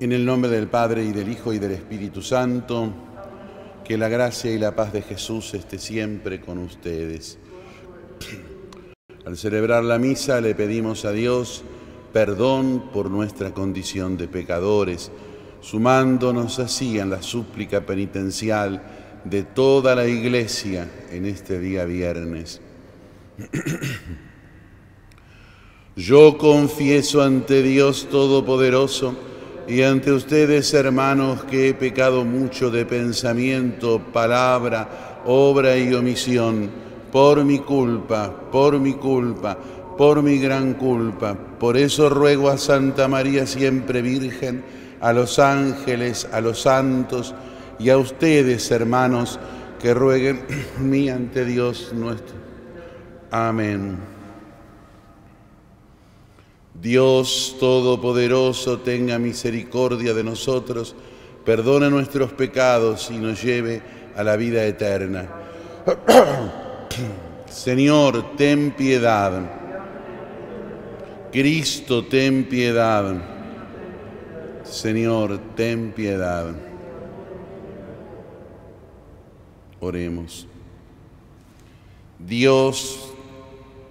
En el nombre del Padre y del Hijo y del Espíritu Santo, que la gracia y la paz de Jesús esté siempre con ustedes. Al celebrar la misa le pedimos a Dios perdón por nuestra condición de pecadores, sumándonos así en la súplica penitencial de toda la Iglesia en este día viernes. Yo confieso ante Dios Todopoderoso, y ante ustedes, hermanos, que he pecado mucho de pensamiento, palabra, obra y omisión, por mi culpa, por mi culpa, por mi gran culpa. Por eso ruego a Santa María siempre Virgen, a los ángeles, a los santos y a ustedes, hermanos, que rueguen mí ante Dios nuestro. Amén. Dios Todopoderoso tenga misericordia de nosotros, perdone nuestros pecados y nos lleve a la vida eterna. Señor, ten piedad. Cristo, ten piedad. Señor, ten piedad. Oremos. Dios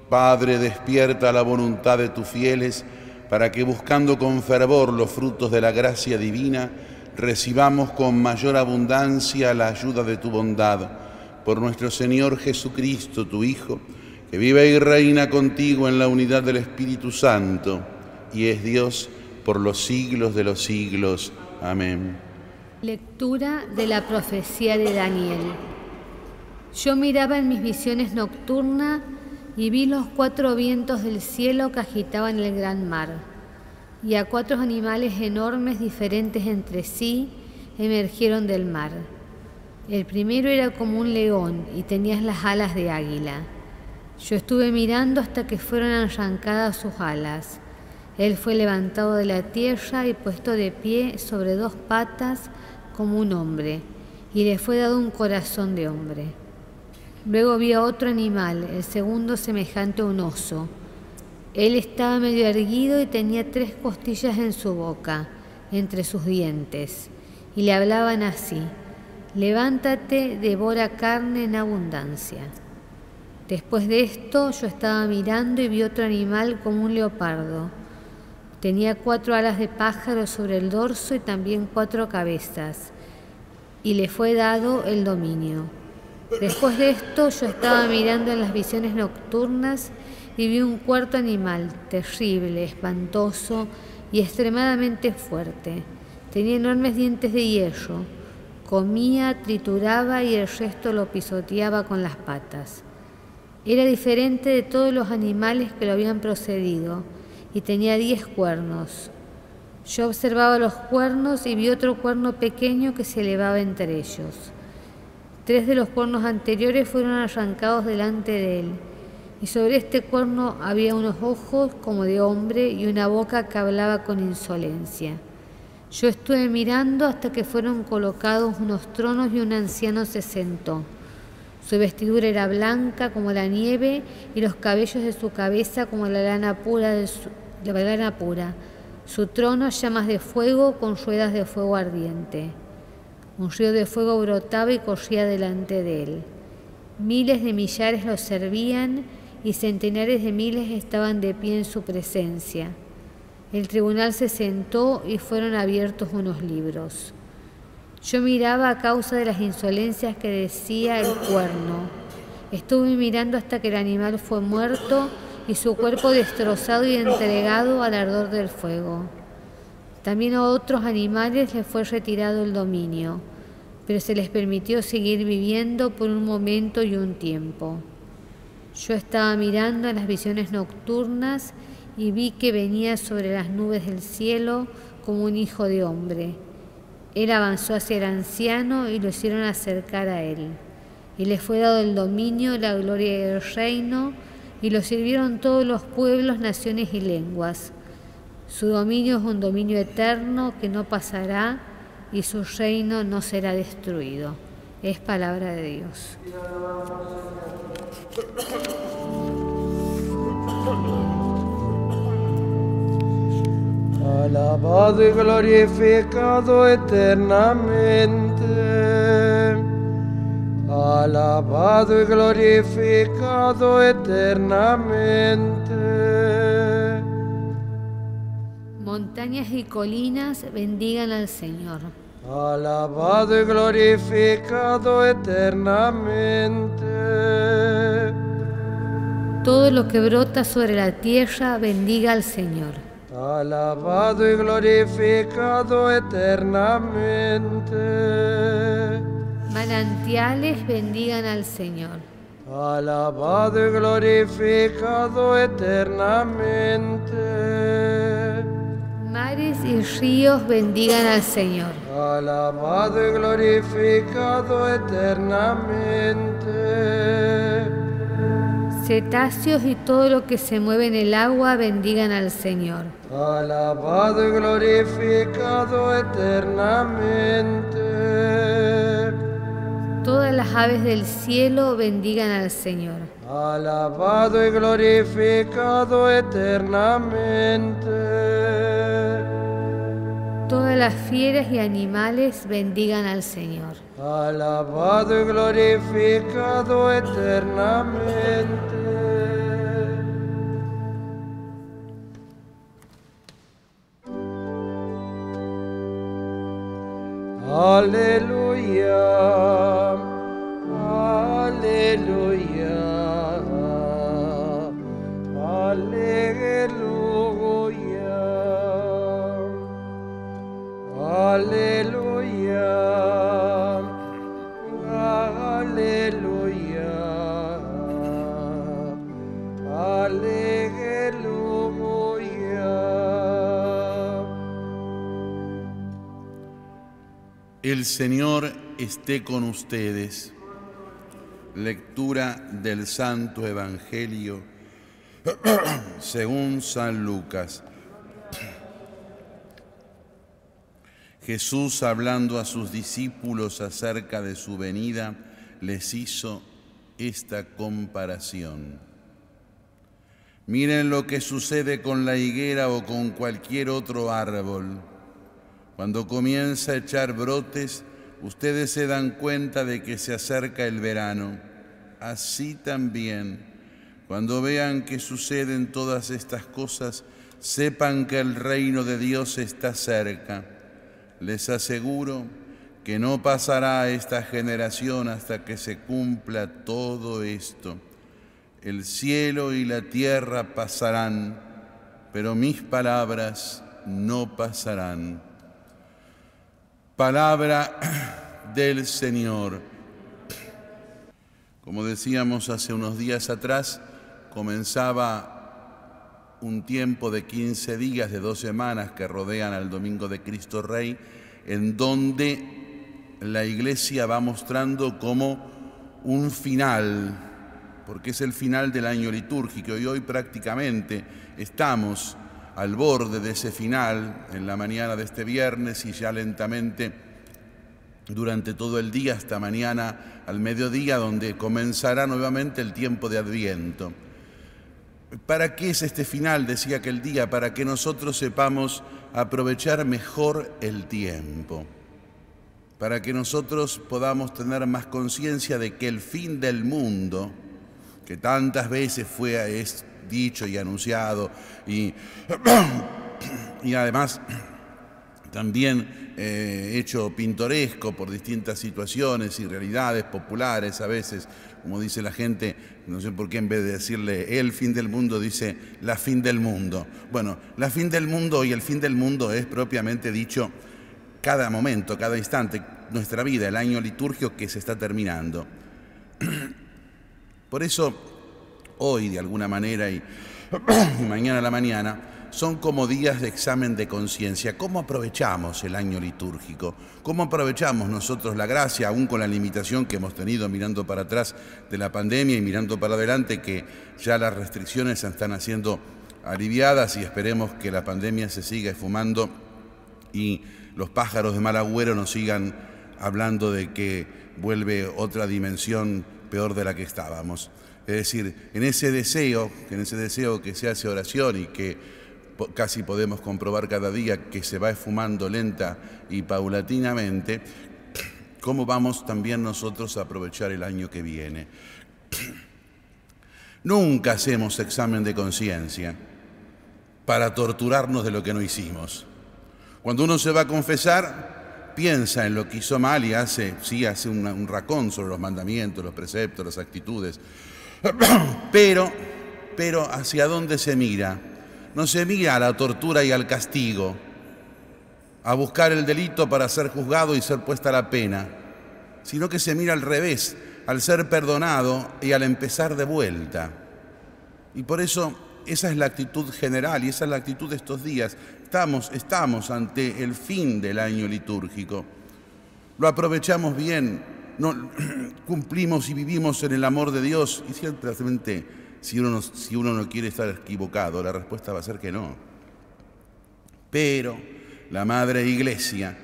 Padre, despierta la voluntad de tus fieles para que buscando con fervor los frutos de la gracia divina, recibamos con mayor abundancia la ayuda de tu bondad. Por nuestro Señor Jesucristo, tu Hijo, que vive y reina contigo en la unidad del Espíritu Santo, y es Dios por los siglos de los siglos. Amén. Lectura de la profecía de Daniel. Yo miraba en mis visiones nocturnas y vi los cuatro vientos del cielo que agitaban el gran mar, y a cuatro animales enormes diferentes entre sí emergieron del mar. El primero era como un león y tenía las alas de águila. Yo estuve mirando hasta que fueron arrancadas sus alas. Él fue levantado de la tierra y puesto de pie sobre dos patas como un hombre, y le fue dado un corazón de hombre. Luego vi a otro animal, el segundo semejante a un oso. Él estaba medio erguido y tenía tres costillas en su boca, entre sus dientes, y le hablaban así, levántate, devora carne en abundancia. Después de esto yo estaba mirando y vi otro animal como un leopardo. Tenía cuatro alas de pájaro sobre el dorso y también cuatro cabezas, y le fue dado el dominio. Después de esto yo estaba mirando en las visiones nocturnas y vi un cuarto animal, terrible, espantoso y extremadamente fuerte. Tenía enormes dientes de hierro. Comía, trituraba y el resto lo pisoteaba con las patas. Era diferente de todos los animales que lo habían procedido y tenía diez cuernos. Yo observaba los cuernos y vi otro cuerno pequeño que se elevaba entre ellos. Tres de los cuernos anteriores fueron arrancados delante de él, y sobre este cuerno había unos ojos como de hombre y una boca que hablaba con insolencia. Yo estuve mirando hasta que fueron colocados unos tronos y un anciano se sentó. Su vestidura era blanca como la nieve y los cabellos de su cabeza como la lana pura. De su, la lana pura. Su trono llamas de fuego con ruedas de fuego ardiente. Un río de fuego brotaba y corría delante de él. Miles de millares lo servían y centenares de miles estaban de pie en su presencia. El tribunal se sentó y fueron abiertos unos libros. Yo miraba a causa de las insolencias que decía el cuerno. Estuve mirando hasta que el animal fue muerto y su cuerpo destrozado y entregado al ardor del fuego. También a otros animales les fue retirado el dominio, pero se les permitió seguir viviendo por un momento y un tiempo. Yo estaba mirando en las visiones nocturnas y vi que venía sobre las nubes del cielo como un hijo de hombre. Él avanzó hacia el anciano y lo hicieron acercar a él. Y le fue dado el dominio, la gloria y el reino, y lo sirvieron todos los pueblos, naciones y lenguas. Su dominio es un dominio eterno que no pasará y su reino no será destruido. Es palabra de Dios. alabado y glorificado eternamente. Alabado y glorificado eternamente. Montañas y colinas bendigan al Señor. Alabado y glorificado eternamente. Todo lo que brota sobre la tierra bendiga al Señor alabado y glorificado eternamente. Manantiales bendigan al Señor. Alabado y glorificado eternamente. Mares y ríos bendigan al Señor. Alabado y glorificado eternamente cetáceos y todo lo que se mueve en el agua bendigan al Señor. Alabado y glorificado eternamente. Todas las aves del cielo bendigan al Señor. Alabado y glorificado eternamente. Todas las fieras y animales bendigan al Señor. Alabado y glorificado eternamente. Aleluya, aleluya, El Señor esté con ustedes. Lectura del Santo Evangelio según San Lucas. Jesús, hablando a sus discípulos acerca de su venida, les hizo esta comparación. Miren lo que sucede con la higuera o con cualquier otro árbol cuando comienza a echar brotes, ustedes se dan cuenta de que se acerca el verano. Así también, cuando vean que suceden todas estas cosas, sepan que el reino de Dios está cerca. Les aseguro que no pasará esta generación hasta que se cumpla todo esto. El cielo y la tierra pasarán, pero mis palabras no pasarán. Palabra del Señor. Como decíamos hace unos días atrás, comenzaba un tiempo de 15 días, de dos semanas que rodean al Domingo de Cristo Rey, en donde la Iglesia va mostrando como un final, porque es el final del año litúrgico y hoy prácticamente estamos al borde de ese final en la mañana de este viernes y ya lentamente durante todo el día hasta mañana al mediodía donde comenzará nuevamente el tiempo de Adviento. ¿Para qué es este final? Decía aquel día, para que nosotros sepamos aprovechar mejor el tiempo, para que nosotros podamos tener más conciencia de que el fin del mundo, que tantas veces fue, es dicho y anunciado y, y además también eh, hecho pintoresco por distintas situaciones y realidades populares a veces, como dice la gente, no sé por qué en vez de decirle el fin del mundo dice la fin del mundo. Bueno, la fin del mundo y el fin del mundo es propiamente dicho cada momento, cada instante, nuestra vida, el año litúrgico que se está terminando. Por eso hoy de alguna manera y mañana a la mañana, son como días de examen de conciencia. ¿Cómo aprovechamos el año litúrgico? ¿Cómo aprovechamos nosotros la gracia, aún con la limitación que hemos tenido mirando para atrás de la pandemia y mirando para adelante, que ya las restricciones se están haciendo aliviadas y esperemos que la pandemia se siga esfumando y los pájaros de mal agüero nos sigan hablando de que vuelve otra dimensión peor de la que estábamos. Es decir, en ese deseo, en ese deseo que se hace oración y que casi podemos comprobar cada día que se va esfumando lenta y paulatinamente, ¿cómo vamos también nosotros a aprovechar el año que viene? Nunca hacemos examen de conciencia para torturarnos de lo que no hicimos. Cuando uno se va a confesar, piensa en lo que hizo mal y hace, sí, hace un racón sobre los mandamientos, los preceptos, las actitudes. Pero, pero ¿hacia dónde se mira? No se mira a la tortura y al castigo, a buscar el delito para ser juzgado y ser puesta la pena, sino que se mira al revés, al ser perdonado y al empezar de vuelta. Y por eso esa es la actitud general y esa es la actitud de estos días. Estamos, estamos ante el fin del año litúrgico. Lo aprovechamos bien, no, cumplimos y vivimos en el amor de Dios y ciertamente si uno, no, si uno no quiere estar equivocado, la respuesta va a ser que no. Pero la Madre Iglesia,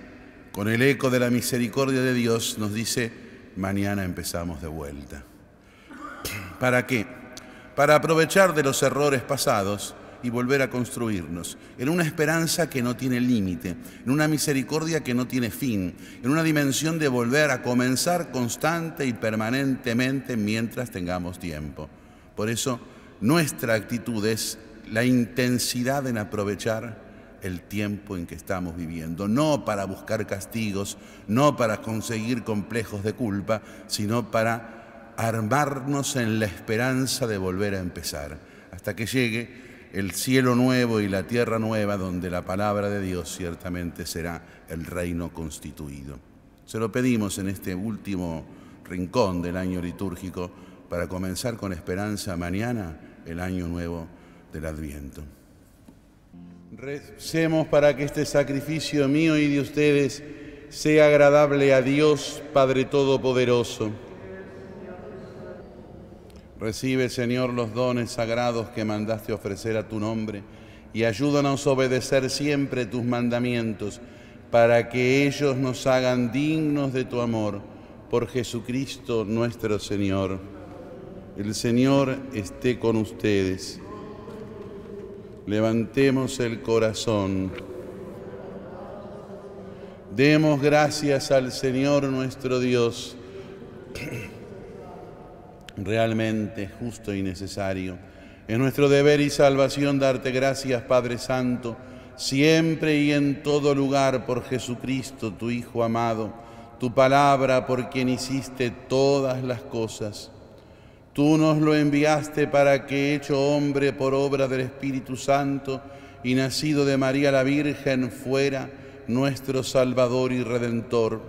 con el eco de la misericordia de Dios, nos dice, mañana empezamos de vuelta. ¿Para qué? Para aprovechar de los errores pasados y volver a construirnos, en una esperanza que no tiene límite, en una misericordia que no tiene fin, en una dimensión de volver a comenzar constante y permanentemente mientras tengamos tiempo. Por eso nuestra actitud es la intensidad en aprovechar el tiempo en que estamos viviendo, no para buscar castigos, no para conseguir complejos de culpa, sino para armarnos en la esperanza de volver a empezar, hasta que llegue el cielo nuevo y la tierra nueva, donde la palabra de Dios ciertamente será el reino constituido. Se lo pedimos en este último rincón del año litúrgico para comenzar con esperanza mañana el año nuevo del Adviento. Recemos para que este sacrificio mío y de ustedes sea agradable a Dios Padre Todopoderoso Recibe, Señor, los dones sagrados que mandaste ofrecer a tu nombre y ayúdanos a obedecer siempre tus mandamientos para que ellos nos hagan dignos de tu amor por Jesucristo nuestro Señor. El Señor esté con ustedes. Levantemos el corazón. Demos gracias al Señor nuestro Dios realmente justo y necesario. Es nuestro deber y salvación darte gracias, Padre Santo, siempre y en todo lugar por Jesucristo, tu Hijo amado, tu palabra por quien hiciste todas las cosas. Tú nos lo enviaste para que, hecho hombre por obra del Espíritu Santo y nacido de María la Virgen, fuera nuestro Salvador y Redentor.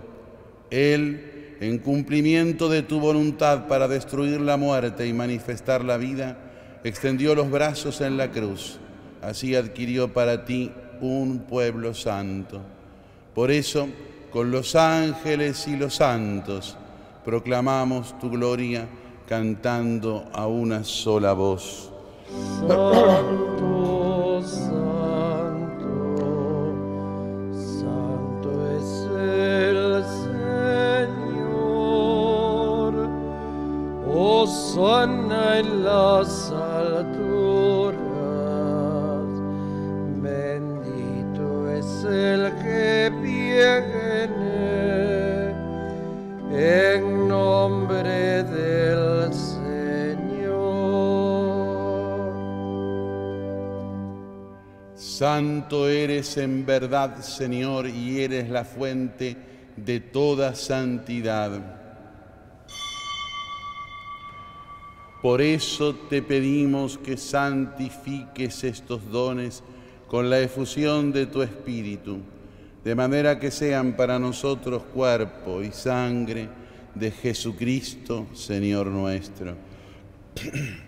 Él, en cumplimiento de tu voluntad para destruir la muerte y manifestar la vida, extendió los brazos en la cruz. Así adquirió para ti un pueblo santo. Por eso, con los ángeles y los santos, proclamamos tu gloria cantando a una sola voz. En verdad, Señor, y eres la fuente de toda santidad. Por eso te pedimos que santifiques estos dones con la efusión de tu Espíritu, de manera que sean para nosotros cuerpo y sangre de Jesucristo, Señor nuestro.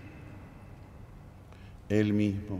Él mismo,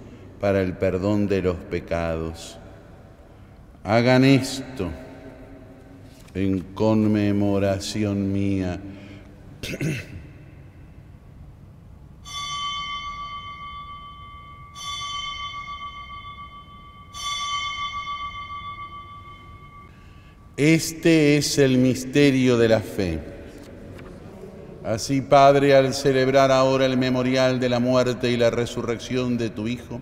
para el perdón de los pecados. Hagan esto en conmemoración mía. Este es el misterio de la fe. Así, Padre, al celebrar ahora el memorial de la muerte y la resurrección de tu Hijo,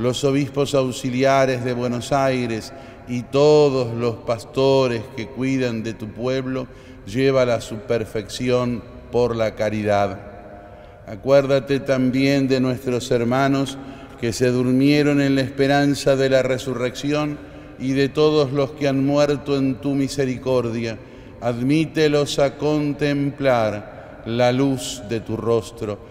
los obispos auxiliares de Buenos Aires y todos los pastores que cuidan de tu pueblo, llévala a su perfección por la caridad. Acuérdate también de nuestros hermanos que se durmieron en la esperanza de la resurrección y de todos los que han muerto en tu misericordia, admítelos a contemplar la luz de tu rostro.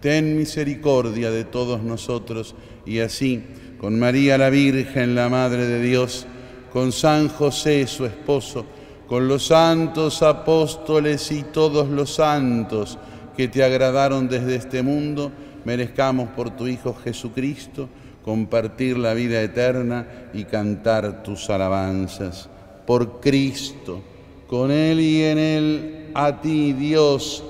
Ten misericordia de todos nosotros y así, con María la Virgen, la Madre de Dios, con San José, su esposo, con los santos apóstoles y todos los santos que te agradaron desde este mundo, merezcamos por tu Hijo Jesucristo, compartir la vida eterna y cantar tus alabanzas. Por Cristo, con Él y en Él, a ti Dios,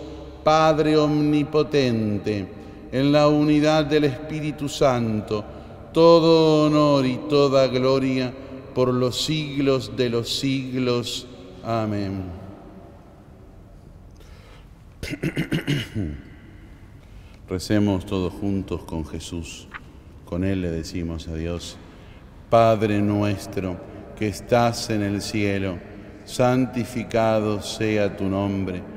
Padre Omnipotente, en la unidad del Espíritu Santo, todo honor y toda gloria por los siglos de los siglos. Amén. Recemos todos juntos con Jesús. Con Él le decimos a Dios, Padre nuestro que estás en el cielo, santificado sea tu nombre,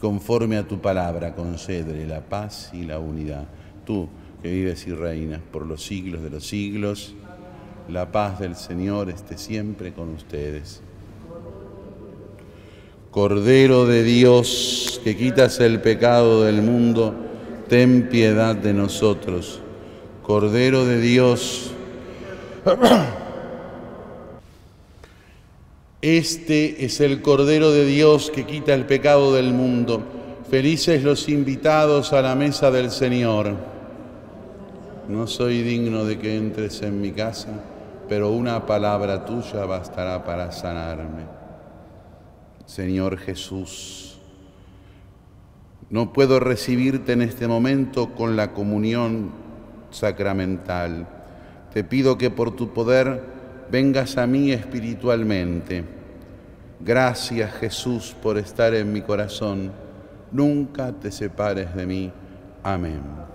Conforme a tu palabra, concédele la paz y la unidad. Tú, que vives y reinas por los siglos de los siglos, la paz del Señor esté siempre con ustedes. Cordero de Dios, que quitas el pecado del mundo, ten piedad de nosotros. Cordero de Dios. Este es el Cordero de Dios que quita el pecado del mundo. Felices los invitados a la mesa del Señor. No soy digno de que entres en mi casa, pero una palabra tuya bastará para sanarme. Señor Jesús, no puedo recibirte en este momento con la comunión sacramental. Te pido que por tu poder vengas a mí espiritualmente. Gracias Jesús por estar en mi corazón. Nunca te separes de mí. Amén.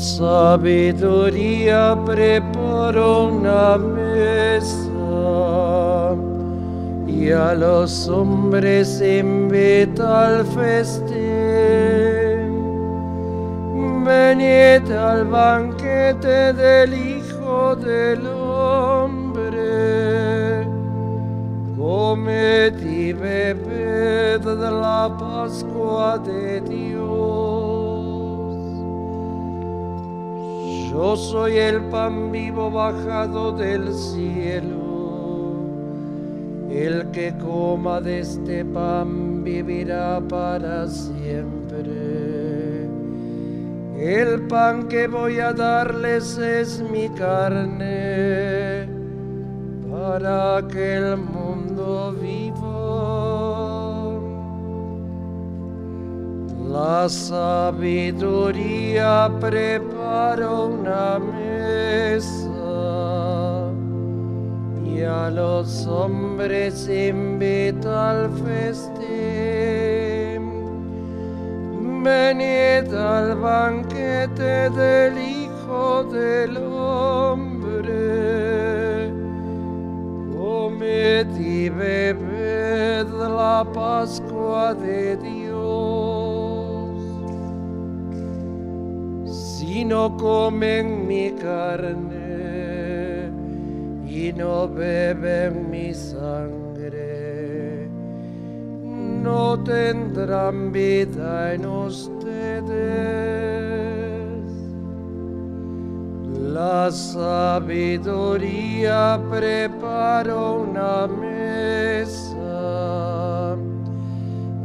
sabiduría preparó una mesa y a los hombres invita al festín. Venid al banquete del Hijo del Hombre, comed y bebed de la Pascua de Dios. Yo soy el pan vivo bajado del cielo. El que coma de este pan vivirá para siempre. El pan que voy a darles es mi carne para que el mundo viva. La sabiduría prepara los hombres invita al festín. Venid al banquete del Hijo del Hombre. Comed y bebed la Pascua de Dios. y no comen mi carne no beben mi sangre, no tendrán vida en ustedes. La sabiduría preparó una mesa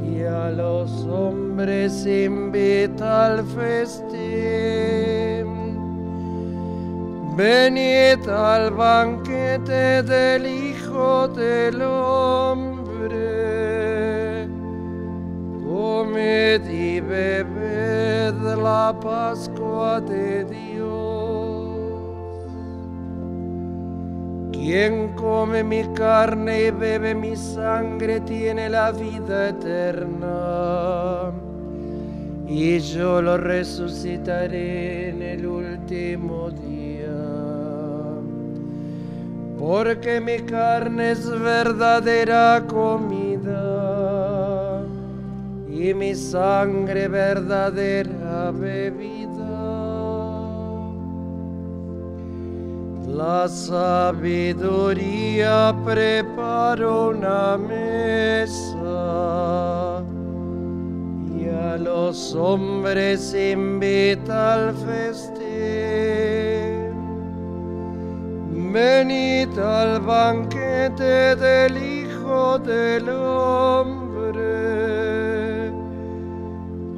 y a los hombres invita al festín. Venid al banquete del Hijo del Hombre, comed y bebed la Pascua de Dios. Quien come mi carne y bebe mi sangre tiene la vida eterna, y yo lo resucitaré en el último día porque mi carne es verdadera comida y mi sangre verdadera bebida. La sabiduría preparó una mesa y a los hombres invita al festín. Venid al banquete del Hijo del Hombre,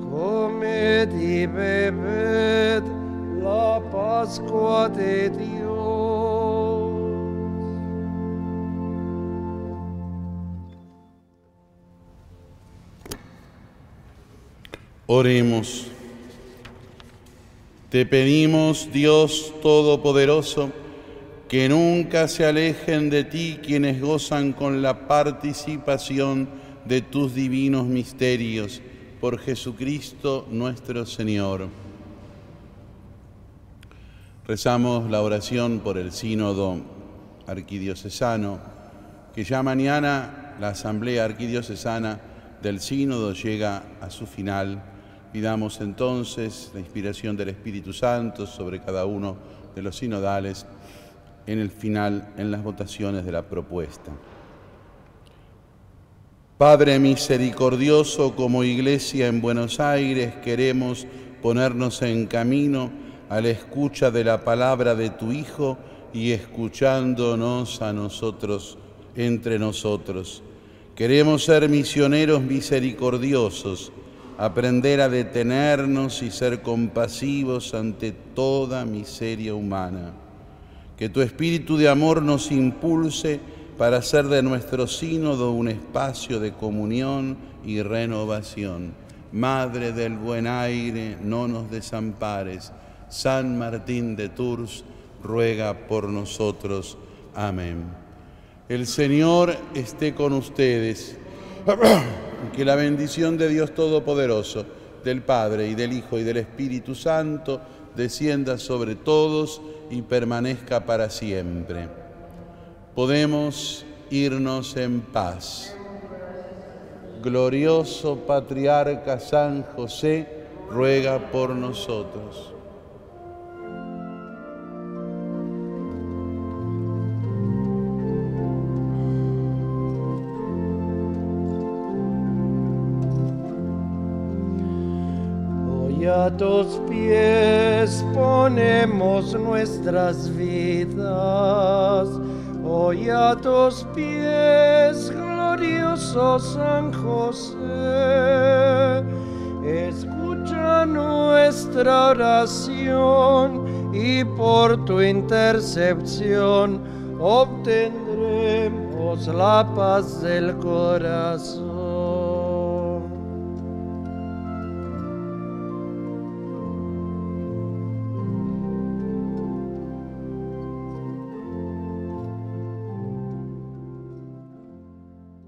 comed y bebed la Pascua de Dios. Oremos. Te pedimos, Dios Todopoderoso, que nunca se alejen de ti quienes gozan con la participación de tus divinos misterios, por Jesucristo nuestro Señor. Rezamos la oración por el sínodo arquidiocesano, que ya mañana la asamblea arquidiocesana del sínodo llega a su final. Pidamos entonces la inspiración del Espíritu Santo sobre cada uno de los sinodales en el final en las votaciones de la propuesta. Padre misericordioso, como iglesia en Buenos Aires queremos ponernos en camino a la escucha de la palabra de tu Hijo y escuchándonos a nosotros entre nosotros. Queremos ser misioneros misericordiosos, aprender a detenernos y ser compasivos ante toda miseria humana. Que tu espíritu de amor nos impulse para hacer de nuestro sínodo un espacio de comunión y renovación. Madre del buen aire, no nos desampares. San Martín de Tours, ruega por nosotros. Amén. El Señor esté con ustedes. que la bendición de Dios Todopoderoso, del Padre y del Hijo y del Espíritu Santo, descienda sobre todos y permanezca para siempre. Podemos irnos en paz. Glorioso Patriarca San José, ruega por nosotros. A tus pies ponemos nuestras vidas. Hoy a tus pies, glorioso San José, escucha nuestra oración y por tu intercepción obtendremos la paz del corazón.